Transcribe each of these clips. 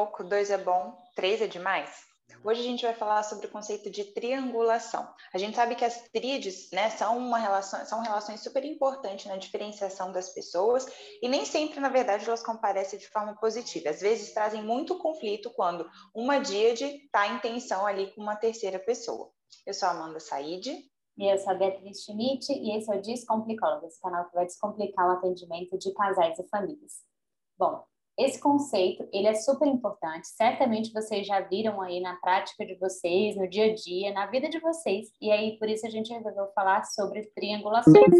pouco, dois é bom, três é demais? Hoje a gente vai falar sobre o conceito de triangulação. A gente sabe que as tríades né, são, uma relação, são relações super importantes na diferenciação das pessoas e nem sempre, na verdade, elas comparecem de forma positiva. Às vezes trazem muito conflito quando uma díade está em tensão ali com uma terceira pessoa. Eu sou a Amanda Said. E eu sou a Beatriz Schmidt e esse é o Descomplicóloga, esse canal que vai descomplicar o atendimento de casais e famílias. Bom, esse conceito, ele é super importante. Certamente vocês já viram aí na prática de vocês, no dia a dia, na vida de vocês. E aí, por isso a gente resolveu falar sobre triangulações.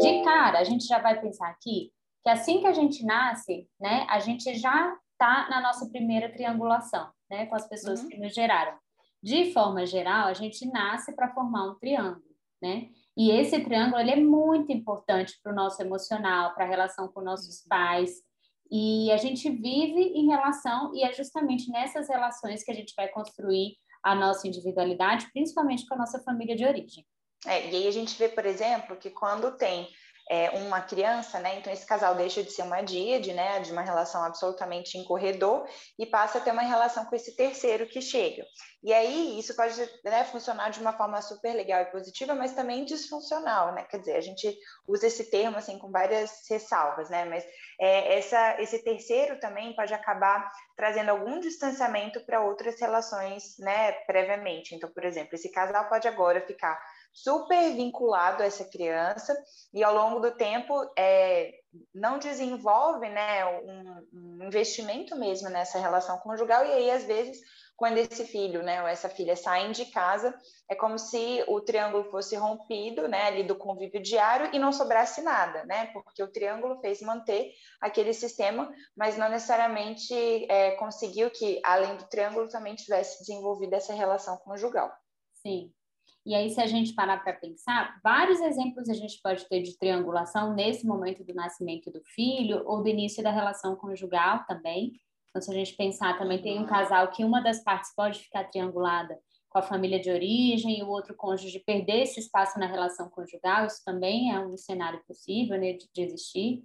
De cara, a gente já vai pensar aqui que assim que a gente nasce, né, a gente já está na nossa primeira triangulação, né, com as pessoas uhum. que nos geraram. De forma geral, a gente nasce para formar um triângulo, né? E esse triângulo ele é muito importante para o nosso emocional, para a relação com nossos uhum. pais, e a gente vive em relação, e é justamente nessas relações que a gente vai construir a nossa individualidade, principalmente com a nossa família de origem. É, e aí a gente vê, por exemplo, que quando tem é, uma criança, né? Então esse casal deixa de ser uma díade, né? De uma relação absolutamente em corredor e passa a ter uma relação com esse terceiro que chega. E aí isso pode né, funcionar de uma forma super legal e positiva, mas também disfuncional, né? Quer dizer, a gente usa esse termo assim com várias ressalvas, né? Mas é, essa, esse terceiro também pode acabar trazendo algum distanciamento para outras relações, né? Previamente. Então, por exemplo, esse casal pode agora ficar super vinculado a essa criança e ao longo do tempo é, não desenvolve né, um, um, investimento mesmo nessa relação conjugal e aí às vezes quando esse filho né, ou essa filha saem de casa é como se o triângulo fosse rompido né, ali do convívio diário e não sobrasse nada, né, porque o triângulo fez manter aquele sistema, mas não necessariamente é, conseguiu que além do triângulo também tivesse desenvolvido essa relação conjugal. Sim, e aí, se a gente parar para pensar, vários exemplos a gente pode ter de triangulação nesse momento do nascimento do filho ou do início da relação conjugal também. Então, se a gente pensar, também tem um casal que uma das partes pode ficar triangulada com a família de origem e o outro cônjuge perder esse espaço na relação conjugal, isso também é um cenário possível né, de, de existir.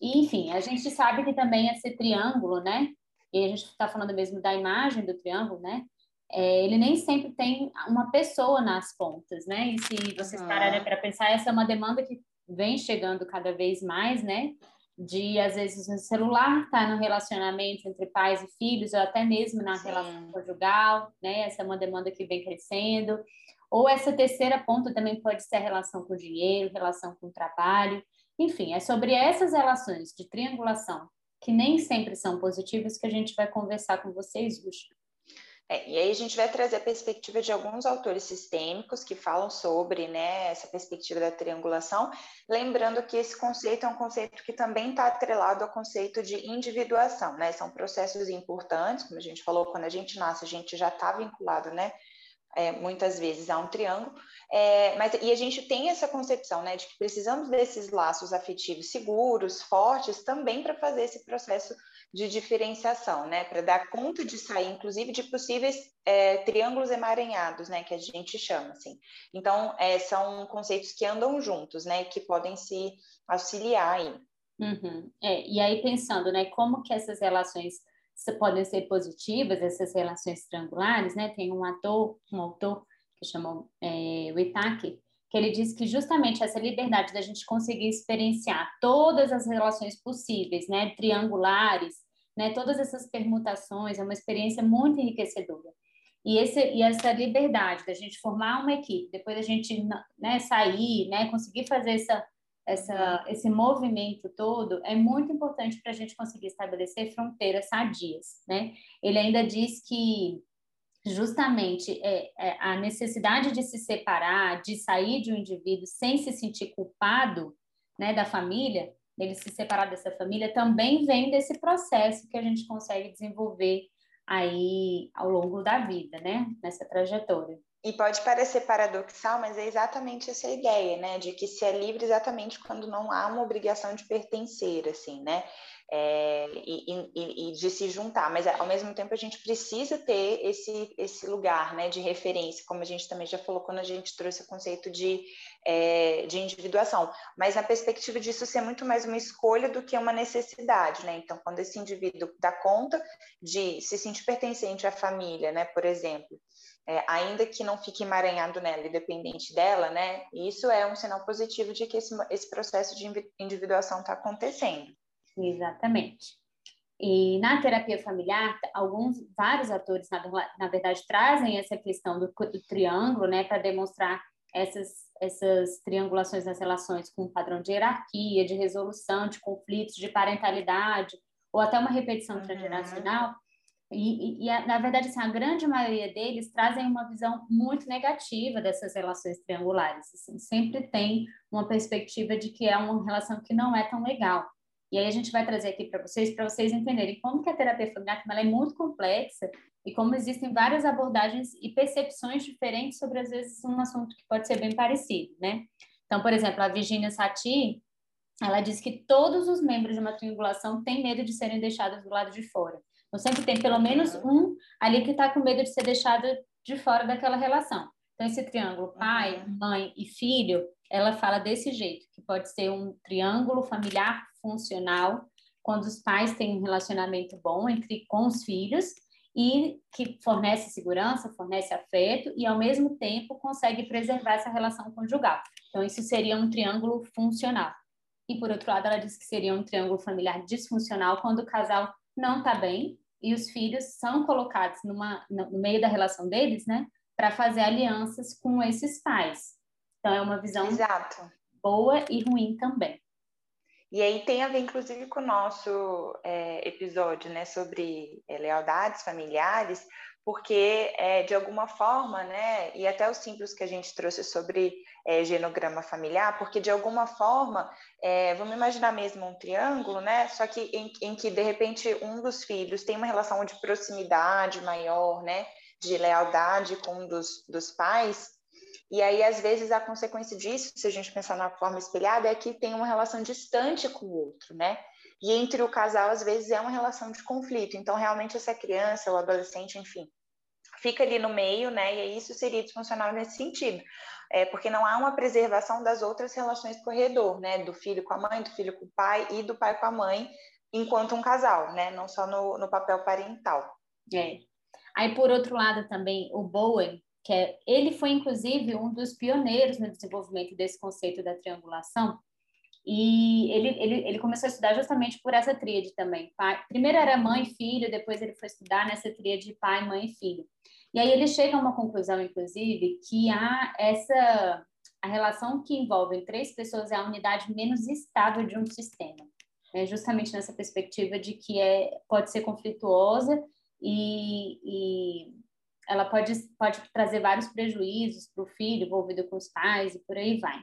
E, enfim, a gente sabe que também esse triângulo, né? E a gente está falando mesmo da imagem do triângulo, né? É, ele nem sempre tem uma pessoa nas pontas, né? E se vocês pararem para pensar, essa é uma demanda que vem chegando cada vez mais, né? De, às vezes, o celular tá no relacionamento entre pais e filhos, ou até mesmo na Sim. relação conjugal, né? Essa é uma demanda que vem crescendo. Ou essa terceira ponta também pode ser a relação com o dinheiro, relação com o trabalho. Enfim, é sobre essas relações de triangulação, que nem sempre são positivas, que a gente vai conversar com vocês hoje. É, e aí a gente vai trazer a perspectiva de alguns autores sistêmicos que falam sobre né, essa perspectiva da triangulação, lembrando que esse conceito é um conceito que também está atrelado ao conceito de individuação, né? São processos importantes, como a gente falou, quando a gente nasce, a gente já está vinculado, né? É, muitas vezes a um triângulo, é, mas e a gente tem essa concepção, né, de que precisamos desses laços afetivos seguros, fortes, também para fazer esse processo de diferenciação, né, para dar conta de sair, inclusive, de possíveis é, triângulos emaranhados, né, que a gente chama assim. Então, é, são conceitos que andam juntos, né, que podem se auxiliar aí. Uhum. É, e aí pensando, né, como que essas relações podem ser positivas, essas relações triangulares, né? Tem um ator, um autor que chamou é, o Itaki, que ele diz que justamente essa liberdade da gente conseguir experienciar todas as relações possíveis, né, triangulares, né, todas essas permutações, é uma experiência muito enriquecedora. E, esse, e essa liberdade da gente formar uma equipe, depois da gente né, sair, né, conseguir fazer essa, essa, esse movimento todo, é muito importante para a gente conseguir estabelecer fronteiras sadias. Né? Ele ainda diz que justamente é, é, a necessidade de se separar, de sair de um indivíduo sem se sentir culpado né, da família, ele se separar dessa família, também vem desse processo que a gente consegue desenvolver aí ao longo da vida, né, nessa trajetória. E pode parecer paradoxal, mas é exatamente essa ideia, né? De que se é livre exatamente quando não há uma obrigação de pertencer, assim, né? É, e, e, e, de se juntar, mas ao mesmo tempo a gente precisa ter esse, esse lugar né, de referência, como a gente também já falou quando a gente trouxe o conceito de, é, de individuação, mas na perspectiva disso ser muito mais uma escolha do que uma necessidade, né? Então, quando esse indivíduo dá conta de se sentir pertencente à família, né, por exemplo, é, ainda que não fique emaranhado nela e dependente dela, né? Isso é um sinal positivo de que esse, esse processo de individuação está acontecendo. Exatamente. E na terapia familiar, alguns, vários atores, na, na verdade, trazem essa questão do, do triângulo, né, para demonstrar essas, essas triangulações nas relações com um padrão de hierarquia, de resolução de conflitos, de parentalidade, ou até uma repetição uhum. transgeracional. E, e, e, na verdade, assim, a grande maioria deles trazem uma visão muito negativa dessas relações triangulares. Assim, sempre tem uma perspectiva de que é uma relação que não é tão legal. E aí a gente vai trazer aqui para vocês, para vocês entenderem como que a terapia familiar ela é muito complexa e como existem várias abordagens e percepções diferentes sobre, às vezes, um assunto que pode ser bem parecido, né? Então, por exemplo, a Virginia Satie, ela diz que todos os membros de uma triangulação têm medo de serem deixados do lado de fora. Então, sempre tem pelo menos um ali que está com medo de ser deixado de fora daquela relação. Então, esse triângulo pai, mãe e filho, ela fala desse jeito, que pode ser um triângulo familiar funcional, quando os pais têm um relacionamento bom entre com os filhos e que fornece segurança, fornece afeto e ao mesmo tempo consegue preservar essa relação conjugal. Então isso seria um triângulo funcional. E por outro lado, ela diz que seria um triângulo familiar disfuncional quando o casal não está bem e os filhos são colocados numa, no meio da relação deles, né, para fazer alianças com esses pais. Então é uma visão Exato. boa e ruim também. E aí tem a ver, inclusive, com o nosso é, episódio né, sobre é, lealdades familiares, porque, é, de alguma forma, né, e até os símbolos que a gente trouxe sobre é, genograma familiar, porque, de alguma forma, é, vamos imaginar mesmo um triângulo, né, só que em, em, que, de repente, um dos filhos tem uma relação de proximidade maior, né, de lealdade com um dos, dos pais, e aí, às vezes, a consequência disso, se a gente pensar na forma espelhada, é que tem uma relação distante com o outro, né? E entre o casal, às vezes, é uma relação de conflito. Então, realmente, essa criança, o adolescente, enfim, fica ali no meio, né? E isso seria disfuncional nesse sentido. É, porque não há uma preservação das outras relações do corredor, né? Do filho com a mãe, do filho com o pai e do pai com a mãe, enquanto um casal, né? Não só no, no papel parental. É. Aí, por outro lado, também, o Bowen, que é, ele foi inclusive um dos pioneiros no desenvolvimento desse conceito da triangulação, e ele, ele, ele começou a estudar justamente por essa tríade também. Pai, primeiro era mãe e filho, depois ele foi estudar nessa tríade pai, mãe e filho. E aí ele chega a uma conclusão, inclusive, que há essa a relação que envolve três pessoas é a unidade menos estável de um sistema. É justamente nessa perspectiva de que é, pode ser conflituosa e, e ela pode, pode trazer vários prejuízos para o filho envolvido com os pais e por aí vai.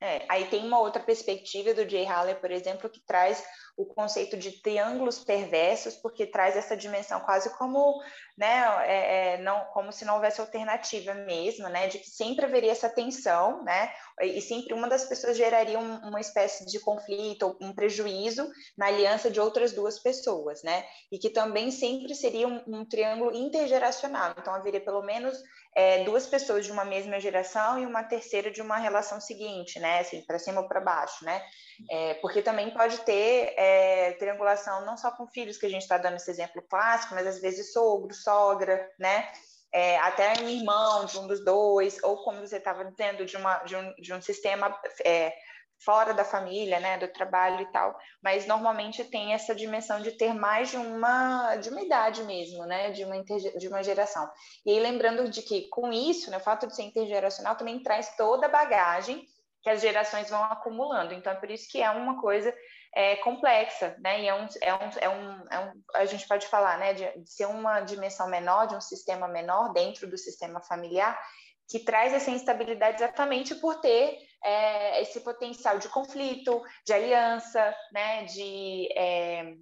É, aí tem uma outra perspectiva do Jay Haller, por exemplo, que traz o conceito de triângulos perversos, porque traz essa dimensão quase como, né, é, é, não, como se não houvesse alternativa mesmo, né, de que sempre haveria essa tensão, né, e sempre uma das pessoas geraria um, uma espécie de conflito um prejuízo na aliança de outras duas pessoas, né, e que também sempre seria um, um triângulo intergeracional, então haveria pelo menos é, duas pessoas de uma mesma geração e uma terceira de uma relação seguinte, né, assim, para cima ou para baixo, né, é, porque também pode ter é, triangulação não só com filhos, que a gente está dando esse exemplo clássico, mas às vezes sogro, sogra, né? É, até um irmão de um dos dois, ou como você estava dizendo, de, uma, de, um, de um sistema é, fora da família, né, do trabalho e tal, mas normalmente tem essa dimensão de ter mais de uma, de uma idade mesmo, né, de uma, de uma geração. E aí lembrando de que com isso, né, o fato de ser intergeracional também traz toda a bagagem que as gerações vão acumulando. Então, é por isso que é uma coisa é, complexa, né? E é um, é, um, é, um, é um, a gente pode falar, né, de, de ser uma dimensão menor, de um sistema menor dentro do sistema familiar, que traz essa instabilidade exatamente por ter é, esse potencial de conflito, de aliança, né, de é,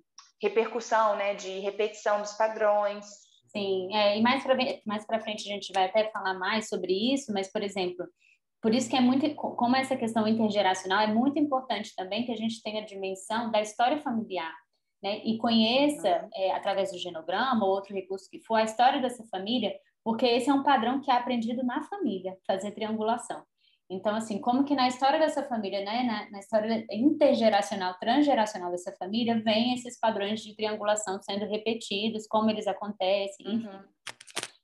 repercussão, né, de repetição dos padrões. Sim, é, e mais para mais frente a gente vai até falar mais sobre isso, mas, por exemplo, por isso que é muito, como essa questão intergeracional, é muito importante também que a gente tenha a dimensão da história familiar, né? E conheça, uhum. é, através do genograma ou outro recurso que for, a história dessa família, porque esse é um padrão que é aprendido na família, fazer triangulação. Então, assim, como que na história dessa família, né, na, na, história intergeracional, transgeracional dessa família, vem esses padrões de triangulação sendo repetidos, como eles acontecem, enfim. Uhum.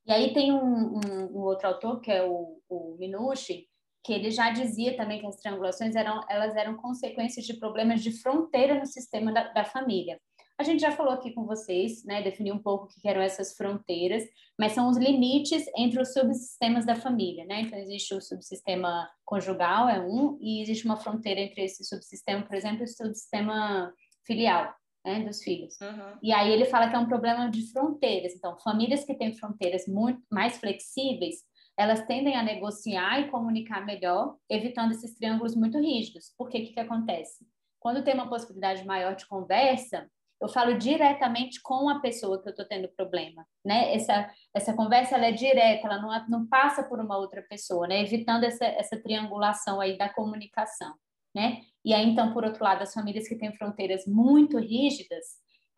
E aí tem um, um, um, outro autor, que é o, o Minucci, que ele já dizia também que as triangulações eram, elas eram consequências de problemas de fronteira no sistema da, da família. A gente já falou aqui com vocês, né, definiu um pouco o que eram essas fronteiras, mas são os limites entre os subsistemas da família, né? Então existe o subsistema conjugal é um e existe uma fronteira entre esse subsistema, por exemplo, e o subsistema filial, né, dos filhos. Uhum. E aí ele fala que é um problema de fronteiras. Então, famílias que têm fronteiras muito mais flexíveis, elas tendem a negociar e comunicar melhor, evitando esses triângulos muito rígidos. Por que que, que acontece? Quando tem uma possibilidade maior de conversa, eu falo diretamente com a pessoa que eu estou tendo problema, né? Essa, essa conversa ela é direta, ela não, não passa por uma outra pessoa, né? Evitando essa, essa triangulação aí da comunicação, né? E aí, então, por outro lado, as famílias que têm fronteiras muito rígidas,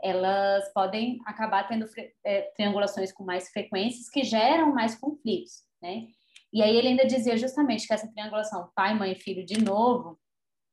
elas podem acabar tendo é, triangulações com mais frequências que geram mais conflitos, né? E aí ele ainda dizia justamente que essa triangulação pai, mãe filho de novo,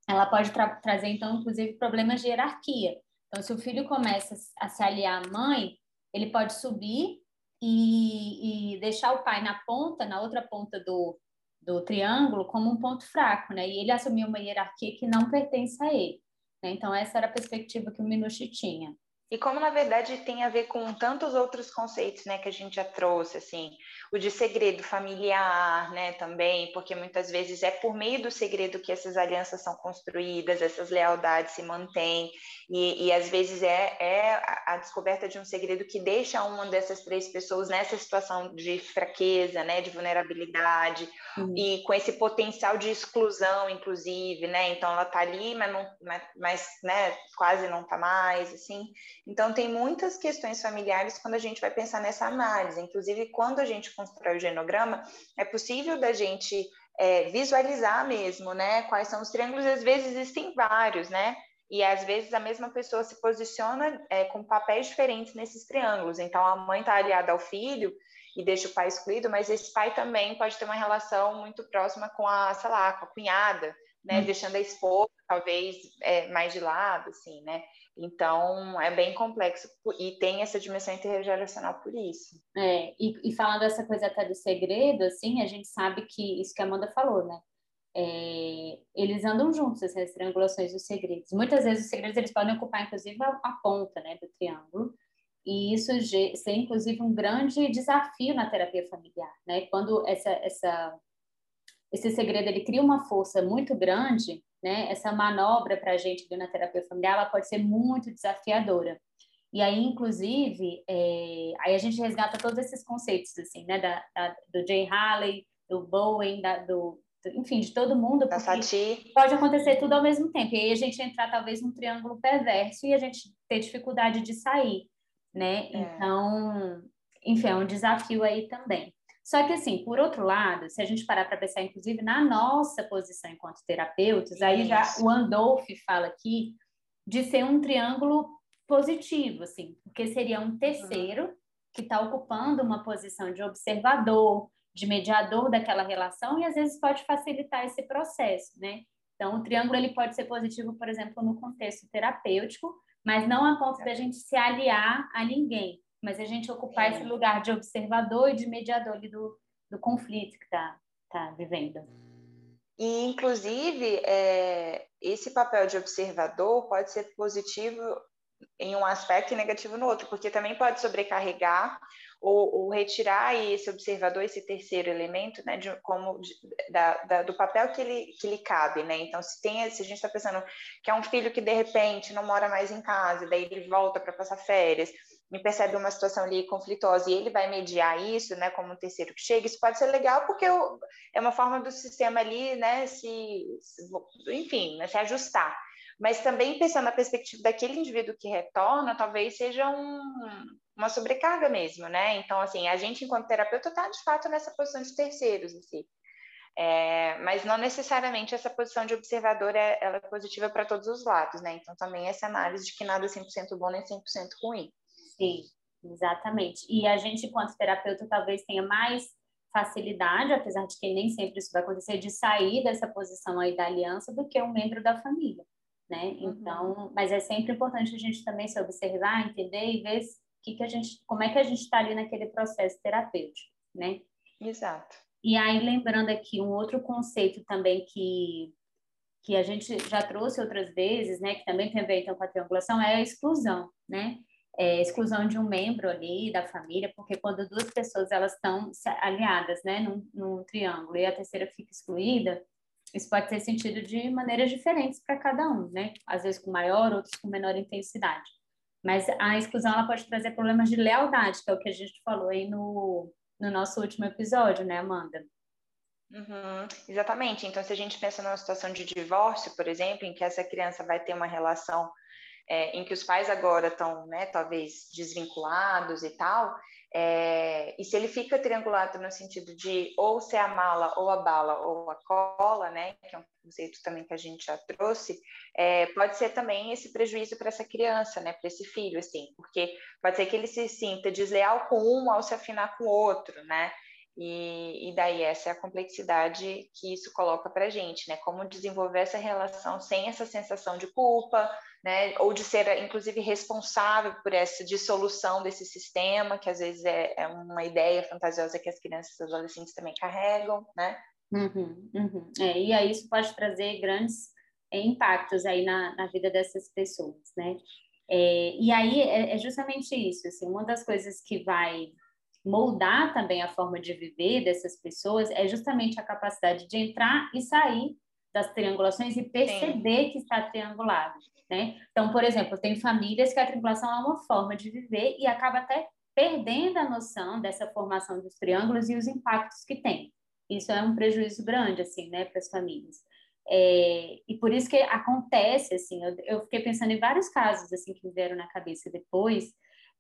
ela pode tra trazer, então, inclusive, problemas de hierarquia, então, se o filho começa a se aliar à mãe, ele pode subir e, e deixar o pai na ponta, na outra ponta do, do triângulo, como um ponto fraco, né? E ele assumir uma hierarquia que não pertence a ele. Né? Então, essa era a perspectiva que o Minucci tinha. E como na verdade tem a ver com tantos outros conceitos, né, que a gente já trouxe, assim, o de segredo familiar, né, também, porque muitas vezes é por meio do segredo que essas alianças são construídas, essas lealdades se mantêm, e, e às vezes é, é a descoberta de um segredo que deixa uma dessas três pessoas nessa situação de fraqueza, né, de vulnerabilidade, uhum. e com esse potencial de exclusão, inclusive, né, então ela tá ali, mas, não, mas, mas né, quase não tá mais, assim, então, tem muitas questões familiares quando a gente vai pensar nessa análise. Inclusive, quando a gente constrói o genograma, é possível da gente é, visualizar mesmo, né? Quais são os triângulos, às vezes existem vários, né? E às vezes a mesma pessoa se posiciona é, com papéis diferentes nesses triângulos. Então, a mãe está aliada ao filho e deixa o pai excluído, mas esse pai também pode ter uma relação muito próxima com a, sei lá, com a cunhada, né? Hum. Deixando a esposa, talvez, é, mais de lado, assim, né? Então, é bem complexo e tem essa dimensão intergeracional por isso. É, e, e falando dessa coisa até do segredo, assim, a gente sabe que isso que a Amanda falou, né? É, eles andam juntos, essas triangulações dos segredos. Muitas vezes os segredos eles podem ocupar, inclusive, a, a ponta né, do triângulo, e isso ser, inclusive, um grande desafio na terapia familiar, né? Quando essa, essa, esse segredo ele cria uma força muito grande, né? Essa manobra para a gente na terapia familiar, ela pode ser muito desafiadora. E aí, inclusive, é, aí a gente resgata todos esses conceitos, assim, né? Da, da do Jay Haley, do Bowen, da, do, enfim, de todo mundo. Da Sati. Pode acontecer tudo ao mesmo tempo. E aí a gente entrar, talvez, num triângulo perverso e a gente ter dificuldade de sair, né? É. Então, enfim, é um desafio aí também. Só que, assim, por outro lado, se a gente parar para pensar, inclusive, na nossa posição enquanto terapeutas, aí já o Andolf fala aqui de ser um triângulo positivo, assim, porque seria um terceiro uhum. que está ocupando uma posição de observador, de mediador daquela relação e às vezes pode facilitar esse processo, né? Então, o triângulo ele pode ser positivo, por exemplo, no contexto terapêutico, mas não a ponto da gente se aliar a ninguém mas a gente ocupar esse lugar de observador e de mediador do, do conflito que está tá vivendo. E, inclusive, é, esse papel de observador pode ser positivo em um aspecto e negativo no outro, porque também pode sobrecarregar ou, ou retirar esse observador, esse terceiro elemento, né, de, como de, da, da, do papel que ele, que lhe cabe, né? Então, se tem, se a gente está pensando que é um filho que de repente não mora mais em casa, daí ele volta para passar férias, me percebe uma situação ali conflituosa e ele vai mediar isso, né, como um terceiro que chega, isso pode ser legal porque eu, é uma forma do sistema ali, né, se, se enfim, né, se ajustar. mas também pensando na perspectiva daquele indivíduo que retorna, talvez seja um, uma sobrecarga mesmo, né? Então, assim, a gente, enquanto terapeuta, está de fato nessa posição de terceiros, assim. É, mas não necessariamente essa posição de observador é, ela é positiva para todos os lados, né? Então, também essa análise de que nada é 100% bom nem 100% ruim. Sim, exatamente. E a gente, enquanto terapeuta, talvez tenha mais facilidade, apesar de que nem sempre isso vai acontecer, de sair dessa posição aí da aliança do que um membro da família, né? Uhum. Então, mas é sempre importante a gente também se observar, entender e ver que que a gente, como é que a gente está ali naquele processo terapêutico, né? Exato. E aí, lembrando aqui um outro conceito também que, que a gente já trouxe outras vezes, né, que também tem a ver então, com a triangulação, é a exclusão, né? É, exclusão de um membro ali da família, porque quando duas pessoas elas estão aliadas, né, num, num triângulo e a terceira fica excluída, isso pode ter sentido de maneiras diferentes para cada um, né? Às vezes com maior, outros com menor intensidade. Mas a exclusão ela pode trazer problemas de lealdade, que é o que a gente falou aí no, no nosso último episódio, né, Amanda? Uhum, exatamente. Então, se a gente pensa numa situação de divórcio, por exemplo, em que essa criança vai ter uma relação é, em que os pais agora estão, né, talvez desvinculados e tal, é, e se ele fica triangulado no sentido de ou ser a mala, ou a bala, ou a cola, né, que é um conceito também que a gente já trouxe, é, pode ser também esse prejuízo para essa criança, né, para esse filho, assim, porque pode ser que ele se sinta desleal com um ao se afinar com o outro, né, e, e, daí essa é a complexidade que isso coloca para a gente, né? Como desenvolver essa relação sem essa sensação de culpa, né? Ou de ser, inclusive, responsável por essa dissolução desse sistema, que às vezes é, é uma ideia fantasiosa que as crianças e adolescentes também carregam, né? Uhum, uhum. É, e aí isso pode trazer grandes é, impactos aí na, na vida dessas pessoas, né? É, e aí é, é justamente isso, assim, uma das coisas que vai moldar também a forma de viver dessas pessoas é justamente a capacidade de entrar e sair das triangulações e perceber Sim. que está triangulado, né? Então, por exemplo, tem famílias que a triangulação é uma forma de viver e acaba até perdendo a noção dessa formação dos triângulos e os impactos que tem. Isso é um prejuízo grande, assim, né, para as famílias. É, e por isso que acontece, assim, eu, eu fiquei pensando em vários casos, assim, que me vieram na cabeça depois,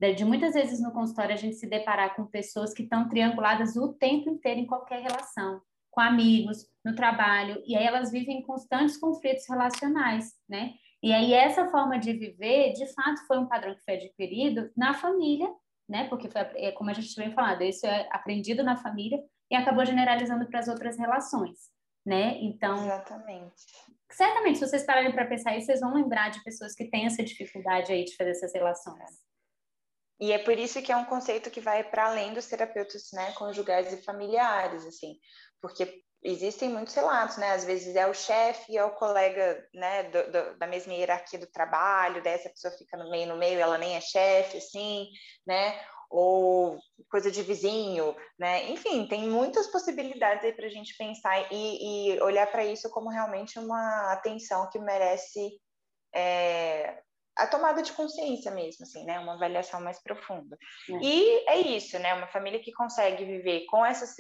de muitas vezes no consultório a gente se deparar com pessoas que estão trianguladas o tempo inteiro em qualquer relação, com amigos, no trabalho, e aí elas vivem constantes conflitos relacionais, né? E aí essa forma de viver, de fato, foi um padrão que foi adquirido na família, né? Porque foi, é como a gente vem falando, isso é aprendido na família e acabou generalizando para as outras relações, né? Então, exatamente. Certamente, se vocês pararem para pensar isso, vocês vão lembrar de pessoas que têm essa dificuldade aí de fazer essas relações. E é por isso que é um conceito que vai para além dos terapeutas né, conjugais e familiares, assim, porque existem muitos relatos, né? Às vezes é o chefe, é o colega, né, do, do, da mesma hierarquia do trabalho, daí essa pessoa fica no meio, no meio, ela nem é chefe, assim, né? Ou coisa de vizinho, né? Enfim, tem muitas possibilidades aí para a gente pensar e, e olhar para isso como realmente uma atenção que merece é, a tomada de consciência mesmo, assim, né? Uma avaliação mais profunda. É. E é isso, né? Uma família que consegue viver com essas,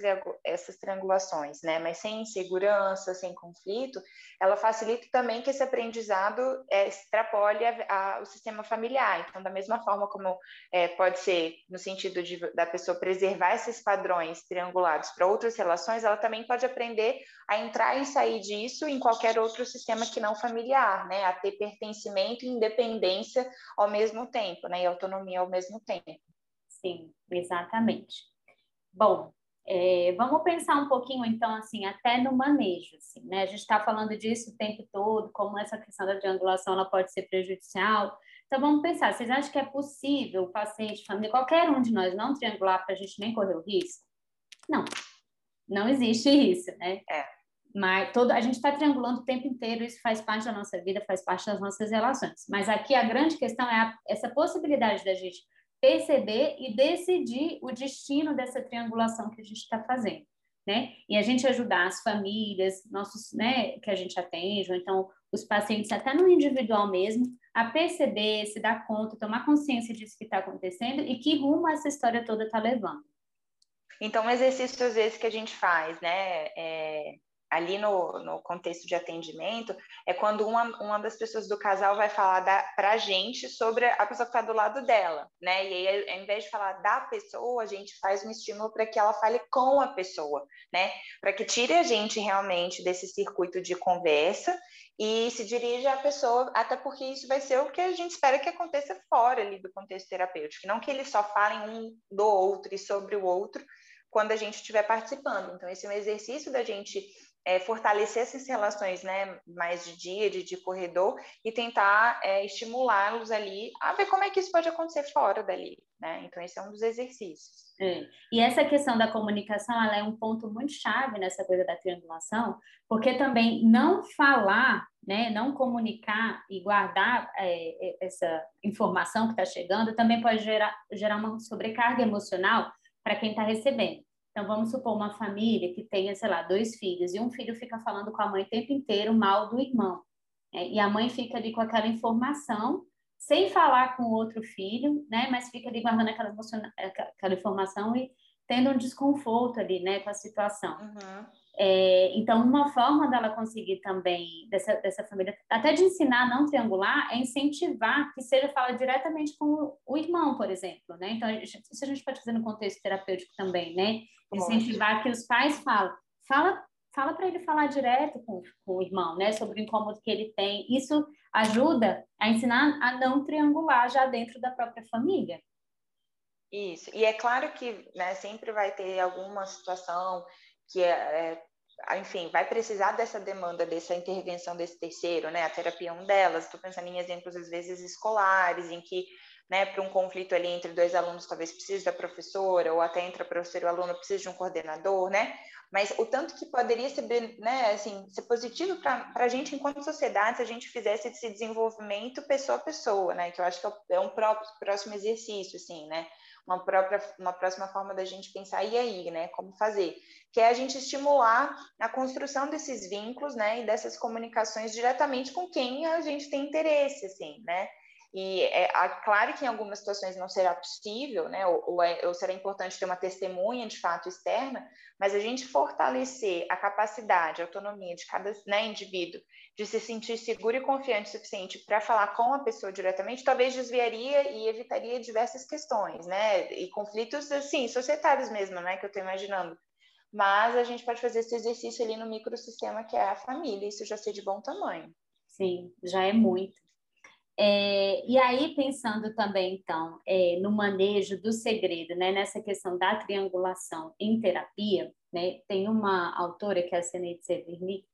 essas triangulações, né? Mas sem insegurança, sem conflito, ela facilita também que esse aprendizado é, extrapole a, a, o sistema familiar. Então, da mesma forma como é, pode ser no sentido de, da pessoa preservar esses padrões triangulados para outras relações, ela também pode aprender a entrar e sair disso em qualquer outro sistema que não familiar, né? A ter pertencimento e independência independência ao mesmo tempo, né? E autonomia ao mesmo tempo. Sim, exatamente. Bom, é, vamos pensar um pouquinho, então, assim, até no manejo, assim, né? A gente está falando disso o tempo todo, como essa questão da triangulação ela pode ser prejudicial. Então, vamos pensar, vocês acham que é possível o paciente, família, qualquer um de nós não triangular para a gente nem correr o risco? Não, não existe isso, né? É. Mas todo, a gente está triangulando o tempo inteiro, isso faz parte da nossa vida, faz parte das nossas relações. Mas aqui a grande questão é a, essa possibilidade da gente perceber e decidir o destino dessa triangulação que a gente está fazendo, né? E a gente ajudar as famílias, nossos, né, que a gente atende, ou então os pacientes, até no individual mesmo, a perceber, se dar conta, tomar consciência disso que está acontecendo e que rumo essa história toda está levando. Então, um exercício às vezes que a gente faz, né, é ali no, no contexto de atendimento, é quando uma, uma das pessoas do casal vai falar para a gente sobre a pessoa que está do lado dela, né? E aí, ao invés de falar da pessoa, a gente faz um estímulo para que ela fale com a pessoa, né? Para que tire a gente realmente desse circuito de conversa e se dirija à pessoa, até porque isso vai ser o que a gente espera que aconteça fora ali do contexto terapêutico, não que eles só falem um do outro e sobre o outro quando a gente estiver participando. Então, esse é um exercício da gente é, fortalecer essas relações né, mais de dia, de, de corredor, e tentar é, estimulá-los ali a ver como é que isso pode acontecer fora dali. Né? Então, esse é um dos exercícios. É. E essa questão da comunicação ela é um ponto muito chave nessa coisa da triangulação, porque também não falar, né, não comunicar e guardar é, é essa informação que está chegando também pode gerar, gerar uma sobrecarga emocional para quem está recebendo. Então, vamos supor uma família que tenha, sei lá, dois filhos, e um filho fica falando com a mãe o tempo inteiro mal do irmão. Né? E a mãe fica ali com aquela informação, sem falar com o outro filho, né? Mas fica ali guardando aquela, aquela informação e tendo um desconforto ali, né, com a situação. Uhum. É, então, uma forma dela conseguir também, dessa, dessa família, até de ensinar a não triangular, é incentivar que seja fala diretamente com o irmão, por exemplo, né? Então, isso a gente pode fazer no contexto terapêutico também, né? Incentivar que os pais falam, fala fala para ele falar direto com, com o irmão, né, sobre o incômodo que ele tem. Isso ajuda a ensinar a não triangular já dentro da própria família. Isso, e é claro que né, sempre vai ter alguma situação que é, é, enfim, vai precisar dessa demanda, dessa intervenção desse terceiro, né? A terapia é um delas. Estou pensando em exemplos, às vezes, escolares, em que, né, para um conflito ali entre dois alunos, talvez precise da professora, ou até entre a professora e o aluno, precisa de um coordenador, né? Mas o tanto que poderia ser, né, assim, ser positivo para a gente, enquanto sociedade, se a gente fizesse esse desenvolvimento pessoa a pessoa, né? Que eu acho que é um próximo exercício, assim, né? uma própria uma próxima forma da gente pensar e aí, né, como fazer, que é a gente estimular a construção desses vínculos, né, e dessas comunicações diretamente com quem a gente tem interesse, assim, né? E é, claro que em algumas situações não será possível, né, ou, ou, é, ou, será importante ter uma testemunha de fato externa, mas a gente fortalecer a capacidade, a autonomia de cada né, indivíduo de se sentir seguro e confiante o suficiente para falar com a pessoa diretamente, talvez desviaria e evitaria diversas questões, né, e conflitos, assim, societários mesmo, né, que eu estou imaginando. Mas a gente pode fazer esse exercício ali no microsistema que é a família, isso já ser de bom tamanho. Sim, já é muito. É, e aí, pensando também, então, é, no manejo do segredo, né, nessa questão da triangulação em terapia, né, tem uma autora, que é a Senete Severny,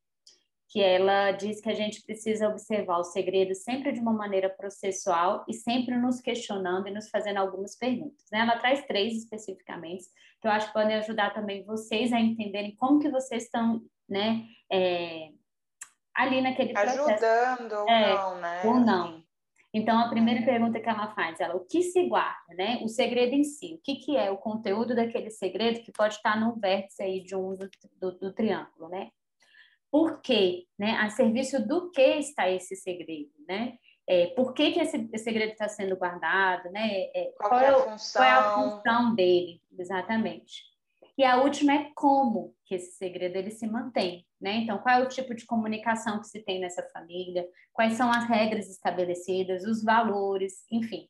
que ela diz que a gente precisa observar o segredo sempre de uma maneira processual e sempre nos questionando e nos fazendo algumas perguntas. Né? Ela traz três especificamente, que eu acho que podem ajudar também vocês a entenderem como que vocês estão né, é, ali naquele processo. Ajudando ou é, não, né? Ou não. Então, a primeira pergunta que ela faz, ela, o que se guarda, né? O segredo em si, o que, que é o conteúdo daquele segredo que pode estar no vértice aí de um do, do, do triângulo, né? Por quê? Né? A serviço do que está esse segredo, né? É, por que, que esse, esse segredo está sendo guardado, né? É, qual, qual, é a função? qual é a função dele, exatamente. E a última é como que esse segredo ele se mantém, né? Então, qual é o tipo de comunicação que se tem nessa família? Quais são as regras estabelecidas, os valores, enfim.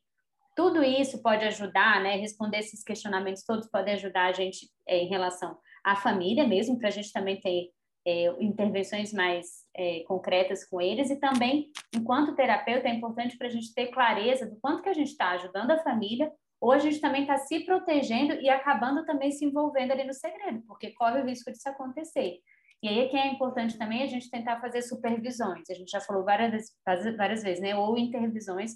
Tudo isso pode ajudar, né? Responder esses questionamentos todos podem ajudar a gente é, em relação à família mesmo, para a gente também ter é, intervenções mais é, concretas com eles e também, enquanto terapeuta, é importante para a gente ter clareza do quanto que a gente está ajudando a família ou a gente também está se protegendo e acabando também se envolvendo ali no segredo, porque corre o risco disso acontecer. E aí é que é importante também a gente tentar fazer supervisões, a gente já falou várias, várias vezes, né? Ou intervisões,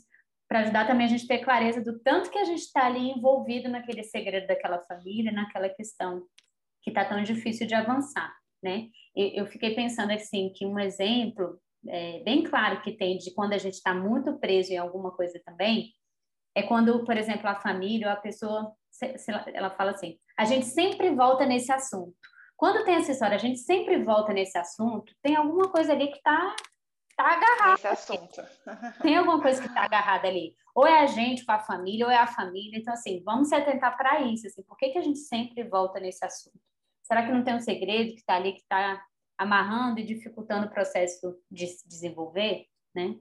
para ajudar também a gente ter clareza do tanto que a gente está ali envolvido naquele segredo daquela família, naquela questão que está tão difícil de avançar, né? Eu, fiquei pensando assim que um exemplo é, bem claro que tem de quando a gente está muito preso em alguma coisa também é quando, por exemplo, a família ou a pessoa, ela fala assim, a gente sempre volta nesse assunto. Quando tem essa história, a gente sempre volta nesse assunto, tem alguma coisa ali que está tá agarrada. Esse assunto. Tem alguma coisa que está agarrada ali. Ou é a gente com a família, ou é a família. Então, assim, vamos se atentar para isso. Assim, por que, que a gente sempre volta nesse assunto? Será que não tem um segredo que está ali, que está amarrando e dificultando o processo de se desenvolver, né?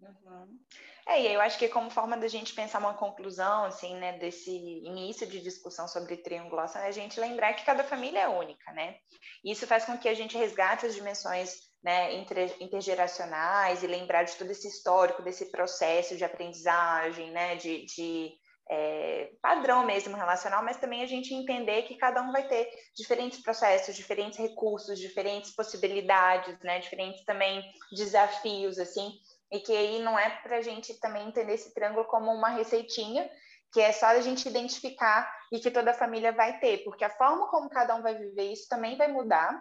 Uhum. É, e eu acho que como forma da gente pensar uma conclusão, assim, né, desse início de discussão sobre triangulação, é a gente lembrar que cada família é única, né? Isso faz com que a gente resgate as dimensões né, intergeracionais e lembrar de todo esse histórico, desse processo de aprendizagem, né, de, de é, padrão mesmo relacional, mas também a gente entender que cada um vai ter diferentes processos, diferentes recursos, diferentes possibilidades, né, diferentes também desafios, assim, e que aí não é para a gente também entender esse triângulo como uma receitinha, que é só a gente identificar e que toda a família vai ter, porque a forma como cada um vai viver isso também vai mudar,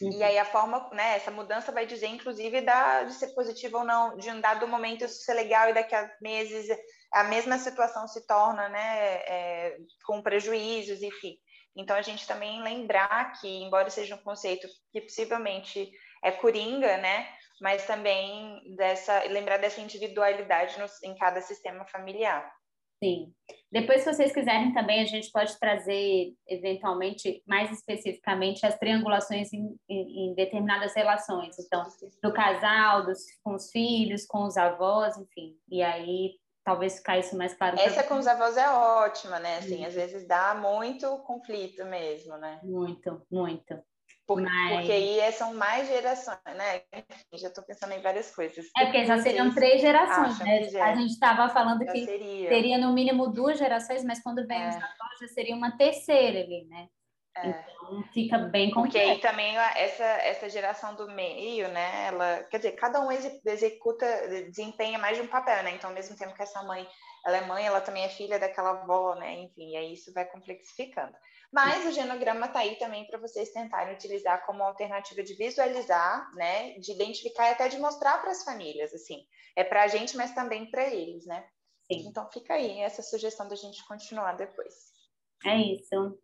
Uhum. E aí a forma, né, essa mudança vai dizer, inclusive, da, de ser positivo ou não, de um dado momento isso ser legal e daqui a meses a mesma situação se torna, né, é, com prejuízos, enfim. Então a gente também lembrar que, embora seja um conceito que possivelmente é coringa, né, mas também dessa lembrar dessa individualidade no, em cada sistema familiar. Sim. Depois, se vocês quiserem também, a gente pode trazer, eventualmente, mais especificamente, as triangulações em, em, em determinadas relações. Então, do casal, dos, com os filhos, com os avós, enfim. E aí, talvez ficar isso mais claro. Essa com os avós é ótima, né? Assim, às vezes dá muito conflito mesmo, né? Muito, muito. Por, Mas... Porque aí são mais gerações, né? Enfim, já estou pensando em várias coisas. É porque já seriam três gerações, né? A gente estava falando já que seria. teria no mínimo duas gerações, mas quando vem é. os avós já seria uma terceira ali, né? É. Então fica bem complexo. Porque aí também essa, essa geração do meio, né? Ela, quer dizer, cada um executa, desempenha mais de um papel, né? Então, ao mesmo tempo que essa mãe, ela é mãe, ela também é filha daquela avó, né? Enfim, e aí isso vai complexificando. Mas o genograma está aí também para vocês tentarem utilizar como alternativa de visualizar, né, de identificar e até de mostrar para as famílias, assim. É para a gente, mas também para eles, né? Sim. Então fica aí essa sugestão da gente continuar depois. É isso.